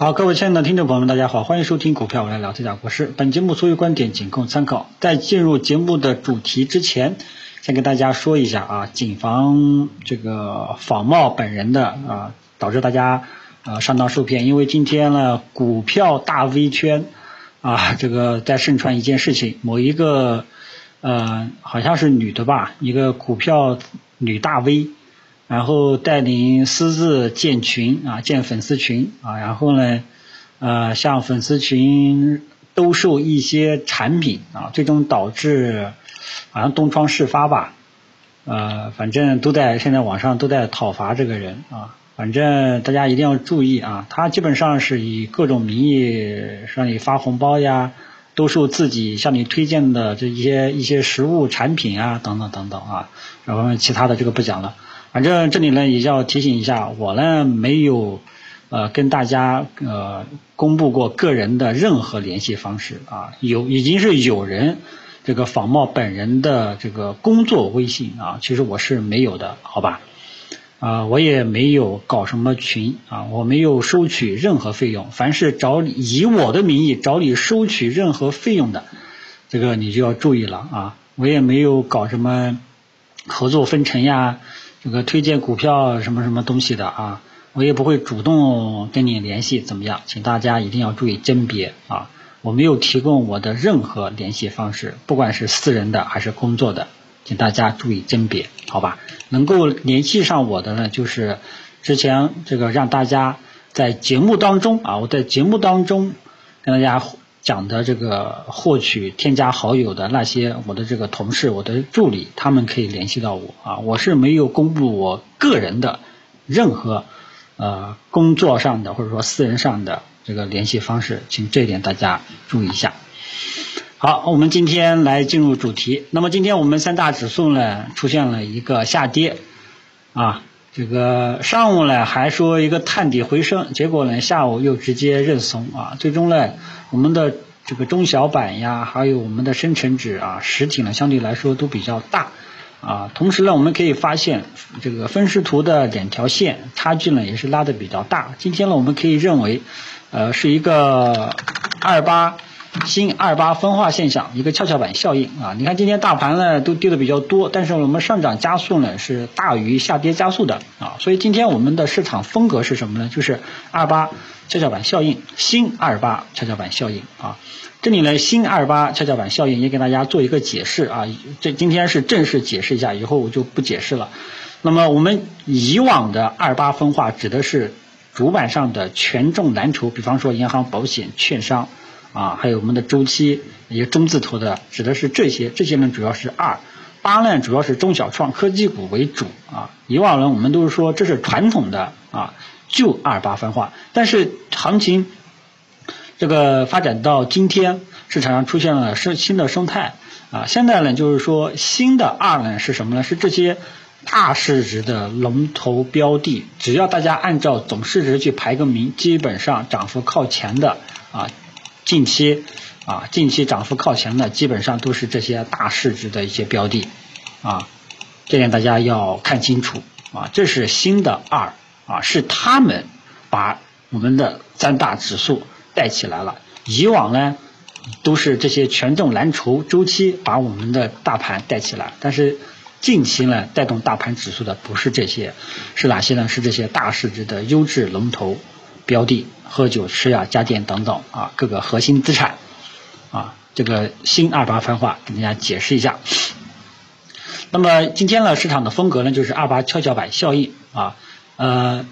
好，各位亲爱的听众朋友们，大家好，欢迎收听股票我来聊这家国事。本节目所有观点仅供参考。在进入节目的主题之前，先跟大家说一下啊，谨防这个仿冒本人的啊，导致大家啊上当受骗。因为今天呢，股票大 V 圈啊，这个在盛传一件事情，某一个呃好像是女的吧，一个股票女大 V。然后带领私自建群啊，建粉丝群啊，然后呢，呃，向粉丝群兜售一些产品啊，最终导致好像东窗事发吧，呃，反正都在现在网上都在讨伐这个人啊，反正大家一定要注意啊，他基本上是以各种名义让你发红包呀，兜售自己向你推荐的这一些一些实物产品啊，等等等等啊，然后其他的这个不讲了。反正这里呢也要提醒一下，我呢没有呃跟大家呃公布过个人的任何联系方式啊，有已经是有人这个仿冒本人的这个工作微信啊，其实我是没有的，好吧？啊，我也没有搞什么群啊，我没有收取任何费用，凡是找你以我的名义找你收取任何费用的，这个你就要注意了啊，我也没有搞什么合作分成呀。这个推荐股票什么什么东西的啊，我也不会主动跟你联系，怎么样？请大家一定要注意甄别啊！我没有提供我的任何联系方式，不管是私人的还是工作的，请大家注意甄别，好吧？能够联系上我的呢，就是之前这个让大家在节目当中啊，我在节目当中跟大家。讲的这个获取添加好友的那些我的这个同事、我的助理，他们可以联系到我啊。我是没有公布我个人的任何呃工作上的或者说私人上的这个联系方式，请这一点大家注意一下。好，我们今天来进入主题。那么今天我们三大指数呢出现了一个下跌啊。这个上午呢还说一个探底回升，结果呢下午又直接认怂啊，最终呢我们的这个中小板呀，还有我们的深成指啊实体呢相对来说都比较大啊，同时呢我们可以发现这个分时图的两条线差距呢也是拉的比较大，今天呢我们可以认为呃是一个二八。新二八分化现象，一个跷跷板效应啊！你看今天大盘呢都跌的比较多，但是我们上涨加速呢是大于下跌加速的啊！所以今天我们的市场风格是什么呢？就是二八跷跷板效应，新二八跷跷板效应啊！这里呢新二八跷跷板效应也给大家做一个解释啊！这今天是正式解释一下，以后我就不解释了。那么我们以往的二八分化指的是主板上的权重蓝筹，比方说银行、保险、券商。啊，还有我们的周期，一个中字头的，指的是这些。这些呢，主要是二八呢，主要是中小创科技股为主啊。以往呢，我们都是说这是传统的啊旧二八分化，但是行情这个发展到今天，市场上出现了生新的生态啊。现在呢，就是说新的二呢是什么呢？是这些大市值的龙头标的，只要大家按照总市值去排个名，基本上涨幅靠前的啊。近期啊，近期涨幅靠前的基本上都是这些大市值的一些标的啊，这点大家要看清楚啊。这是新的二啊，是他们把我们的三大指数带起来了。以往呢都是这些权重蓝筹周期把我们的大盘带起来，但是近期呢带动大盘指数的不是这些，是哪些呢？是这些大市值的优质龙头。标的喝酒吃呀家电等等啊各个核心资产啊这个新二八分化给大家解释一下。那么今天呢市场的风格呢就是二八跷跷板效应啊呃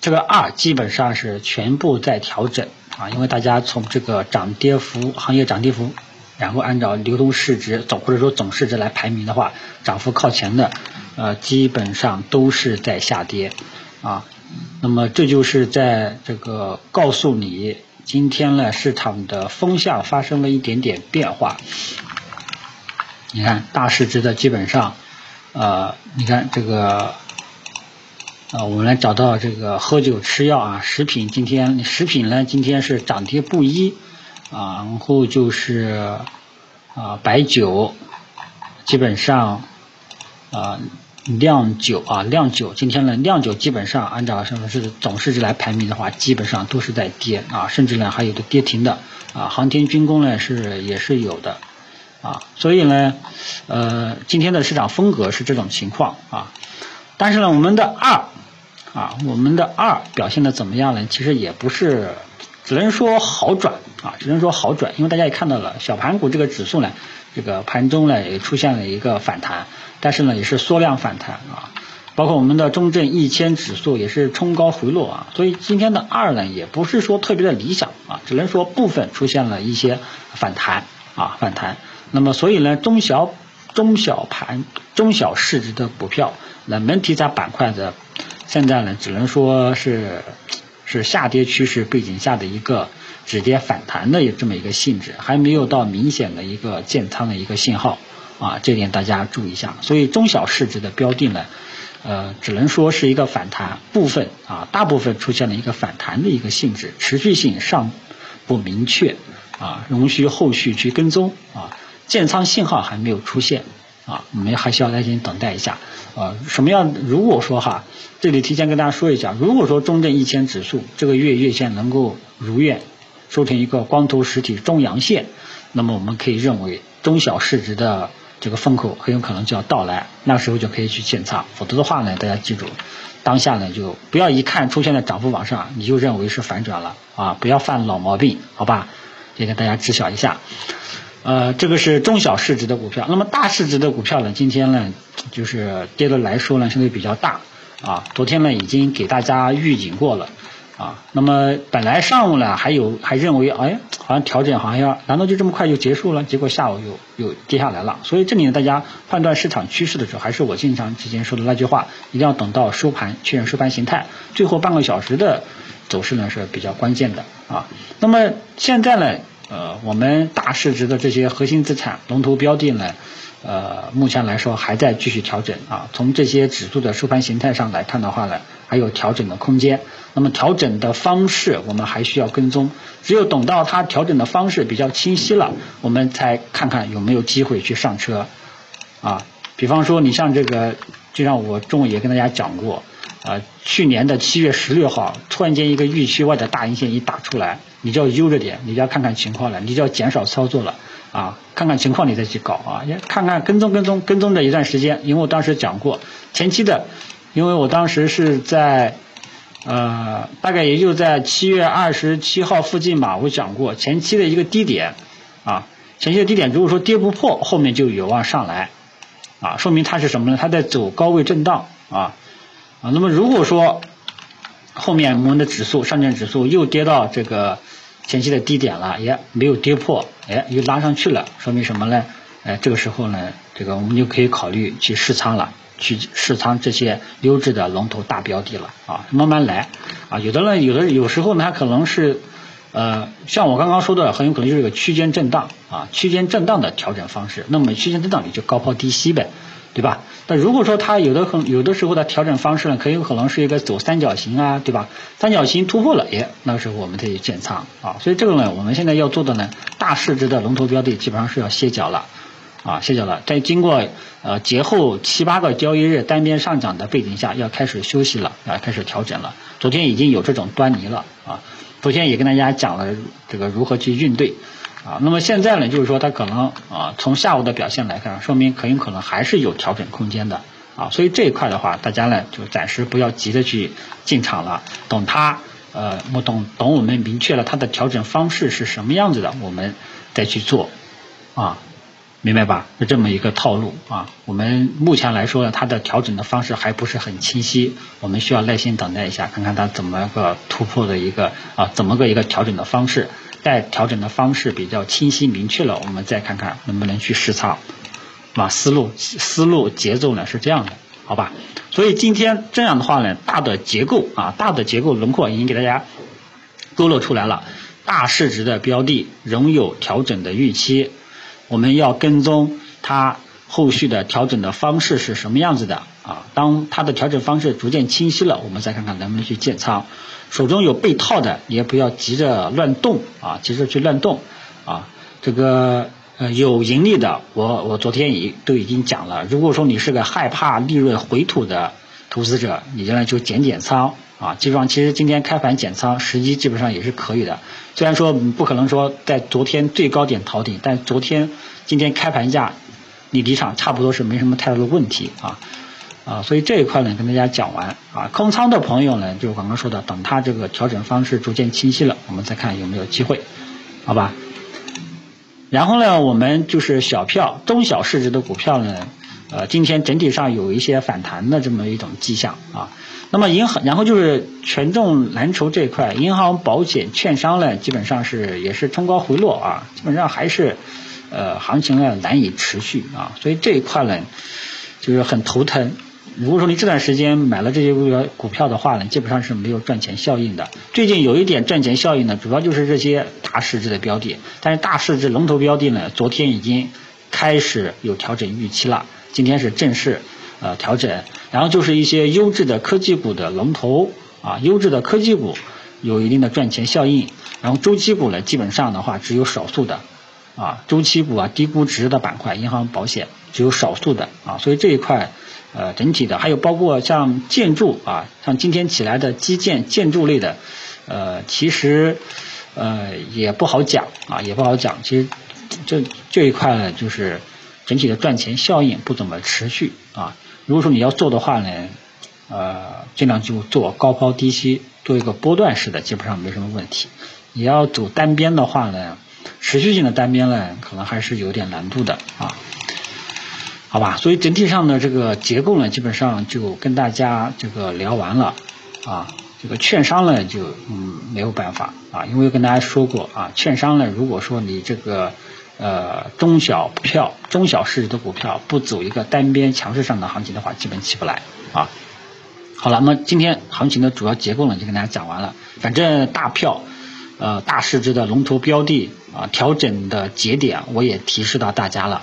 这个二基本上是全部在调整啊因为大家从这个涨跌幅行业涨跌幅然后按照流动市值总或者说总市值来排名的话涨幅靠前的呃基本上都是在下跌啊。那么这就是在这个告诉你，今天呢市场的风向发生了一点点变化。你看大市值的基本上，呃，你看这个，呃，我们来找到这个喝酒吃药啊，食品今天食品呢今天是涨跌不一啊，然后就是啊白酒，基本上啊酿酒啊，酿酒今天呢，酿酒基本上按照什么是总市值来排名的话，基本上都是在跌啊，甚至呢还有的跌停的啊，航天军工呢是也是有的啊，所以呢，呃，今天的市场风格是这种情况啊，但是呢，我们的二啊，我们的二表现的怎么样呢？其实也不是，只能说好转啊，只能说好转，因为大家也看到了小盘股这个指数呢，这个盘中呢也出现了一个反弹。但是呢，也是缩量反弹啊，包括我们的中证一千指数也是冲高回落啊，所以今天的二呢，也不是说特别的理想啊，只能说部分出现了一些反弹啊，反弹。那么所以呢，中小中小盘中小市值的股票，冷门题材板块的，现在呢，只能说是是下跌趋势背景下的一个止跌反弹的这么一个性质，还没有到明显的一个建仓的一个信号。啊，这点大家注意一下。所以中小市值的标的呢，呃，只能说是一个反弹部分啊，大部分出现了一个反弹的一个性质，持续性尚不明确啊，仍需后续去跟踪啊。建仓信号还没有出现啊，我们还需要耐心等待一下啊。什么样？如果说哈，这里提前跟大家说一下，如果说中证一千指数这个月月线能够如愿收成一个光头实体中阳线，那么我们可以认为中小市值的。这个风口很有可能就要到来，那时候就可以去建仓。否则的话呢，大家记住，当下呢就不要一看出现在涨幅榜上，你就认为是反转了啊！不要犯老毛病，好吧？也给大家知晓一下。呃，这个是中小市值的股票，那么大市值的股票呢，今天呢就是跌的来说呢相对比较大啊。昨天呢已经给大家预警过了。啊，那么本来上午呢还有还认为，哎，好像调整好像要，难道就这么快就结束了？结果下午又又跌下来了。所以这里呢，大家判断市场趋势的时候，还是我经常之前说的那句话，一定要等到收盘确认收盘形态，最后半个小时的走势呢是比较关键的啊。那么现在呢，呃，我们大市值的这些核心资产龙头标的呢。呃，目前来说还在继续调整啊。从这些指数的收盘形态上来看的话呢，还有调整的空间。那么调整的方式，我们还需要跟踪。只有等到它调整的方式比较清晰了，我们才看看有没有机会去上车啊。比方说，你像这个，就像我中午也跟大家讲过啊，去年的七月十六号，突然间一个预期外的大阴线一打出来，你就要悠着点，你就要看看情况了，你就要减少操作了。啊，看看情况你再去搞啊，也看看跟踪跟踪跟踪的一段时间，因为我当时讲过前期的，因为我当时是在呃大概也就在七月二十七号附近吧，我讲过前期的一个低点啊，前期的低点如果说跌不破，后面就有望上来啊，说明它是什么呢？它在走高位震荡啊啊，那么如果说后面我们的指数上证指数又跌到这个。前期的低点了，也没有跌破，哎，又拉上去了，说明什么呢？哎，这个时候呢，这个我们就可以考虑去试仓了，去试仓这些优质的龙头大标的了啊，慢慢来啊。有的呢，有的有时候呢，它可能是呃，像我刚刚说的，很有可能就是个区间震荡啊，区间震荡的调整方式。那么区间震荡你就高抛低吸呗。对吧？那如果说它有的很有的时候的调整方式呢，可有可能是一个走三角形啊，对吧？三角形突破了，耶，那个时候我们再去建仓啊。所以这个呢，我们现在要做的呢，大市值的龙头标的基本上是要歇脚了啊，歇脚了。在经过呃节后七八个交易日单边上涨的背景下，要开始休息了啊，开始调整了。昨天已经有这种端倪了啊，昨天也跟大家讲了这个如何去应对。啊，那么现在呢，就是说它可能啊，从下午的表现来看，说明很有可能还是有调整空间的啊，所以这一块的话，大家呢就暂时不要急着去进场了，等它呃，我等等我们明确了它的调整方式是什么样子的，我们再去做啊，明白吧？是这么一个套路啊。我们目前来说呢，它的调整的方式还不是很清晰，我们需要耐心等待一下，看看它怎么个突破的一个啊，怎么个一个调整的方式。待调整的方式比较清晰明确了，我们再看看能不能去试仓，啊，思路思路节奏呢是这样的，好吧？所以今天这样的话呢，大的结构啊，大的结构轮廓已经给大家勾勒出来了，大市值的标的仍有调整的预期，我们要跟踪它后续的调整的方式是什么样子的啊？当它的调整方式逐渐清晰了，我们再看看能不能去建仓。手中有被套的，也不要急着乱动啊，急着去乱动啊。这个呃，有盈利的，我我昨天已都已经讲了。如果说你是个害怕利润回吐的投资者，你将来就减减仓啊。基本上，其实今天开盘减仓时机基本上也是可以的。虽然说不可能说在昨天最高点逃顶，但昨天今天开盘价你离场差不多是没什么太大的问题啊啊。所以这一块呢，跟大家讲完啊。空仓的朋友呢，就刚刚说的，等它这个调整方式逐渐清晰了，我们再看有没有机会，好吧？然后呢，我们就是小票、中小市值的股票呢，呃，今天整体上有一些反弹的这么一种迹象啊。那么银行，然后就是权重蓝筹这一块，银行、保险、券商呢，基本上是也是冲高回落啊，基本上还是呃行情呢难以持续啊，所以这一块呢就是很头疼。如果说你这段时间买了这些股票股票的话呢，基本上是没有赚钱效应的。最近有一点赚钱效应呢，主要就是这些大市值的标的，但是大市值龙头标的呢，昨天已经开始有调整预期了，今天是正式呃调整。然后就是一些优质的科技股的龙头啊，优质的科技股有一定的赚钱效应。然后周期股呢，基本上的话只有少数的啊，周期股啊低估值的板块，银行、保险只有少数的啊，所以这一块。呃，整体的还有包括像建筑啊，像今天起来的基建建筑类的，呃，其实呃也不好讲啊，也不好讲。其实这这一块呢，就是整体的赚钱效应不怎么持续啊。如果说你要做的话呢，呃，尽量就做高抛低吸，做一个波段式的，基本上没什么问题。你要走单边的话呢，持续性的单边呢，可能还是有点难度的啊。好吧，所以整体上的这个结构呢，基本上就跟大家这个聊完了啊。这个券商呢，就嗯没有办法啊，因为跟大家说过啊，券商呢，如果说你这个呃中小票、中小市值的股票不走一个单边强势上的行情的话，基本起不来啊。好了，那么今天行情的主要结构呢，就跟大家讲完了。反正大票呃大市值的龙头标的啊，调整的节点我也提示到大家了。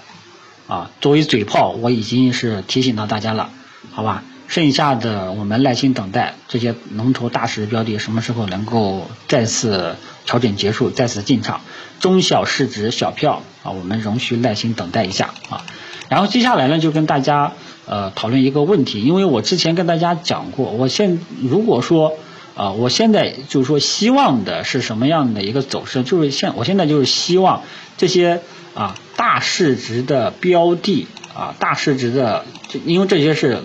啊，作为嘴炮，我已经是提醒到大家了，好吧？剩下的我们耐心等待这些龙头大势标的什么时候能够再次调整结束，再次进场。中小市值小票啊，我们仍需耐心等待一下啊。然后接下来呢，就跟大家呃讨论一个问题，因为我之前跟大家讲过，我现如果说啊，我现在就是说希望的是什么样的一个走势，就是现我现在就是希望这些。啊，大市值的标的啊，大市值的，因为这些是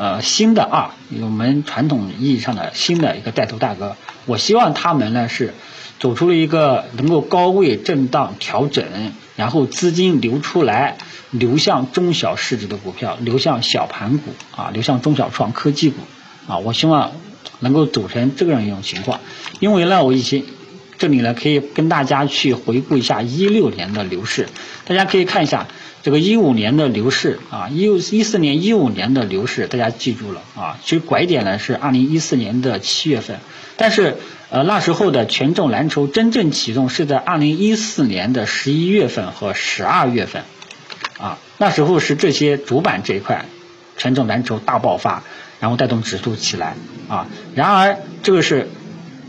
呃新的啊，我们传统意义上的新的一个带头大哥，我希望他们呢是走出了一个能够高位震荡调整，然后资金流出来，流向中小市值的股票，流向小盘股啊，流向中小创科技股啊，我希望能够走成这样一种情况，因为呢，我以前。这里呢，可以跟大家去回顾一下一六年的牛市，大家可以看一下这个一五年的牛市啊，一一四年、一五年的牛市，大家记住了啊。其实拐点呢是二零一四年的七月份，但是呃那时候的权重蓝筹真正启动是在二零一四年的十一月份和十二月份啊，那时候是这些主板这一块权重蓝筹大爆发，然后带动指数起来啊。然而这个是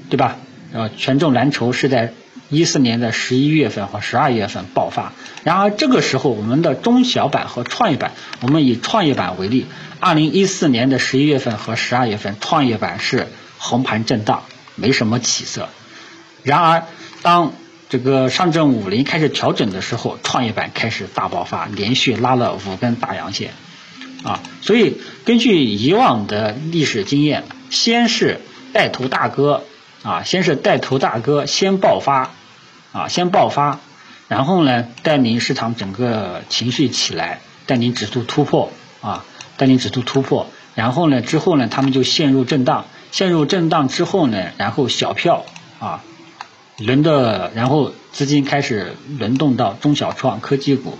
对吧？呃，权重蓝筹是在一四年的十一月份和十二月份爆发。然而这个时候，我们的中小板和创业板，我们以创业板为例，二零一四年的十一月份和十二月份，创业板是横盘震荡，没什么起色。然而，当这个上证五零开始调整的时候，创业板开始大爆发，连续拉了五根大阳线。啊，所以根据以往的历史经验，先是带头大哥。啊，先是带头大哥先爆发，啊，先爆发，然后呢，带领市场整个情绪起来，带领指数突破，啊，带领指数突破，然后呢，之后呢，他们就陷入震荡，陷入震荡之后呢，然后小票，啊，轮的，然后资金开始轮动到中小创科技股，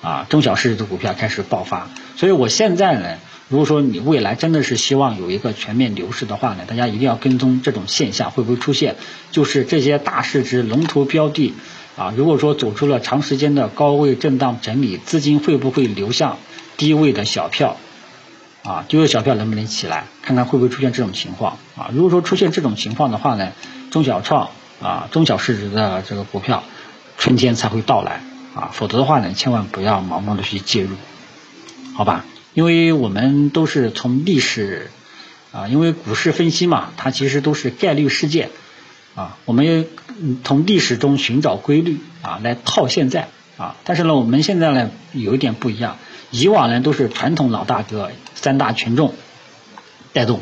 啊，中小市值的股票开始爆发，所以我现在呢。如果说你未来真的是希望有一个全面牛市的话呢，大家一定要跟踪这种现象会不会出现，就是这些大市值龙头标的啊，如果说走出了长时间的高位震荡整理，资金会不会流向低位的小票啊？低位小票能不能起来？看看会不会出现这种情况啊？如果说出现这种情况的话呢，中小创啊，中小市值的这个股票春天才会到来啊，否则的话呢，千万不要盲目的去介入，好吧？因为我们都是从历史啊，因为股市分析嘛，它其实都是概率事件啊，我们从历史中寻找规律啊，来套现在啊。但是呢，我们现在呢有一点不一样，以往呢都是传统老大哥三大权重带动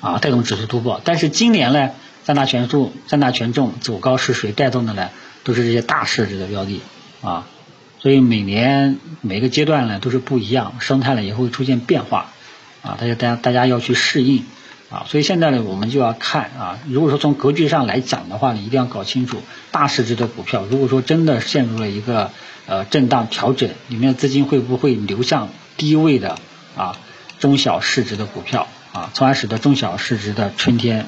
啊，带动指数突破，但是今年呢，三大权重三大权重走高是谁带动的呢？都是这些大市值的标的啊。所以每年每个阶段呢都是不一样，生态呢也会出现变化，啊，大家大家大家要去适应，啊，所以现在呢我们就要看啊，如果说从格局上来讲的话呢，一定要搞清楚大市值的股票，如果说真的陷入了一个呃震荡调整，里面的资金会不会流向低位的啊中小市值的股票啊，从而使得中小市值的春天。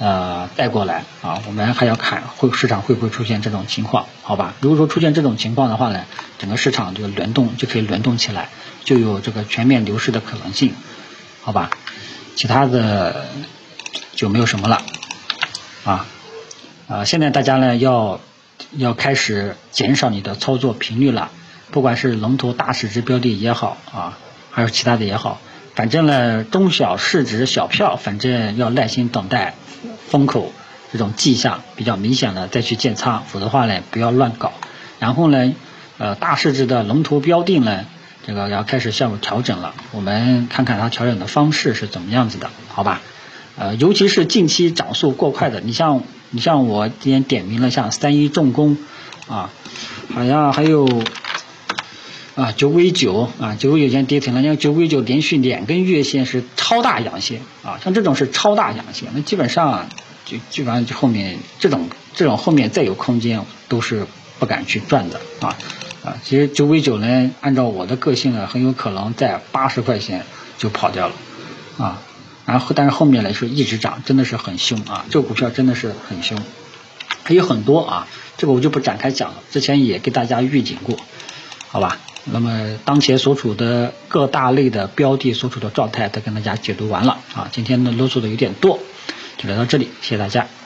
呃，带过来啊，我们还要看会市场会不会出现这种情况，好吧？如果说出现这种情况的话呢，整个市场这个轮动就可以轮动起来，就有这个全面牛市的可能性，好吧？其他的就没有什么了啊啊！现在大家呢要要开始减少你的操作频率了，不管是龙头大市值标的也好啊，还是其他的也好，反正呢中小市值小票，反正要耐心等待。风口这种迹象比较明显的再去建仓，否则的话呢不要乱搞。然后呢，呃大市值的龙头标的呢，这个要开始向调整了。我们看看它调整的方式是怎么样子的，好吧？呃，尤其是近期涨速过快的，你像你像我今天点名了像三一重工啊，好像还有啊九尾九啊九尾九先跌停了，因为九尾九连续两根月线是超大阳线啊，像这种是超大阳线，那基本上。就基本上就后面这种这种后面再有空间都是不敢去赚的啊啊！其实九尾九呢，按照我的个性呢，很有可能在八十块钱就跑掉了啊。然后但是后面来说一直涨，真的是很凶啊！这个股票真的是很凶，还有很多啊，这个我就不展开讲了。之前也给大家预警过，好吧？那么当前所处的各大类的标的所处的状态都跟大家解读完了啊。今天呢啰嗦的有点多。就聊到这里，谢谢大家。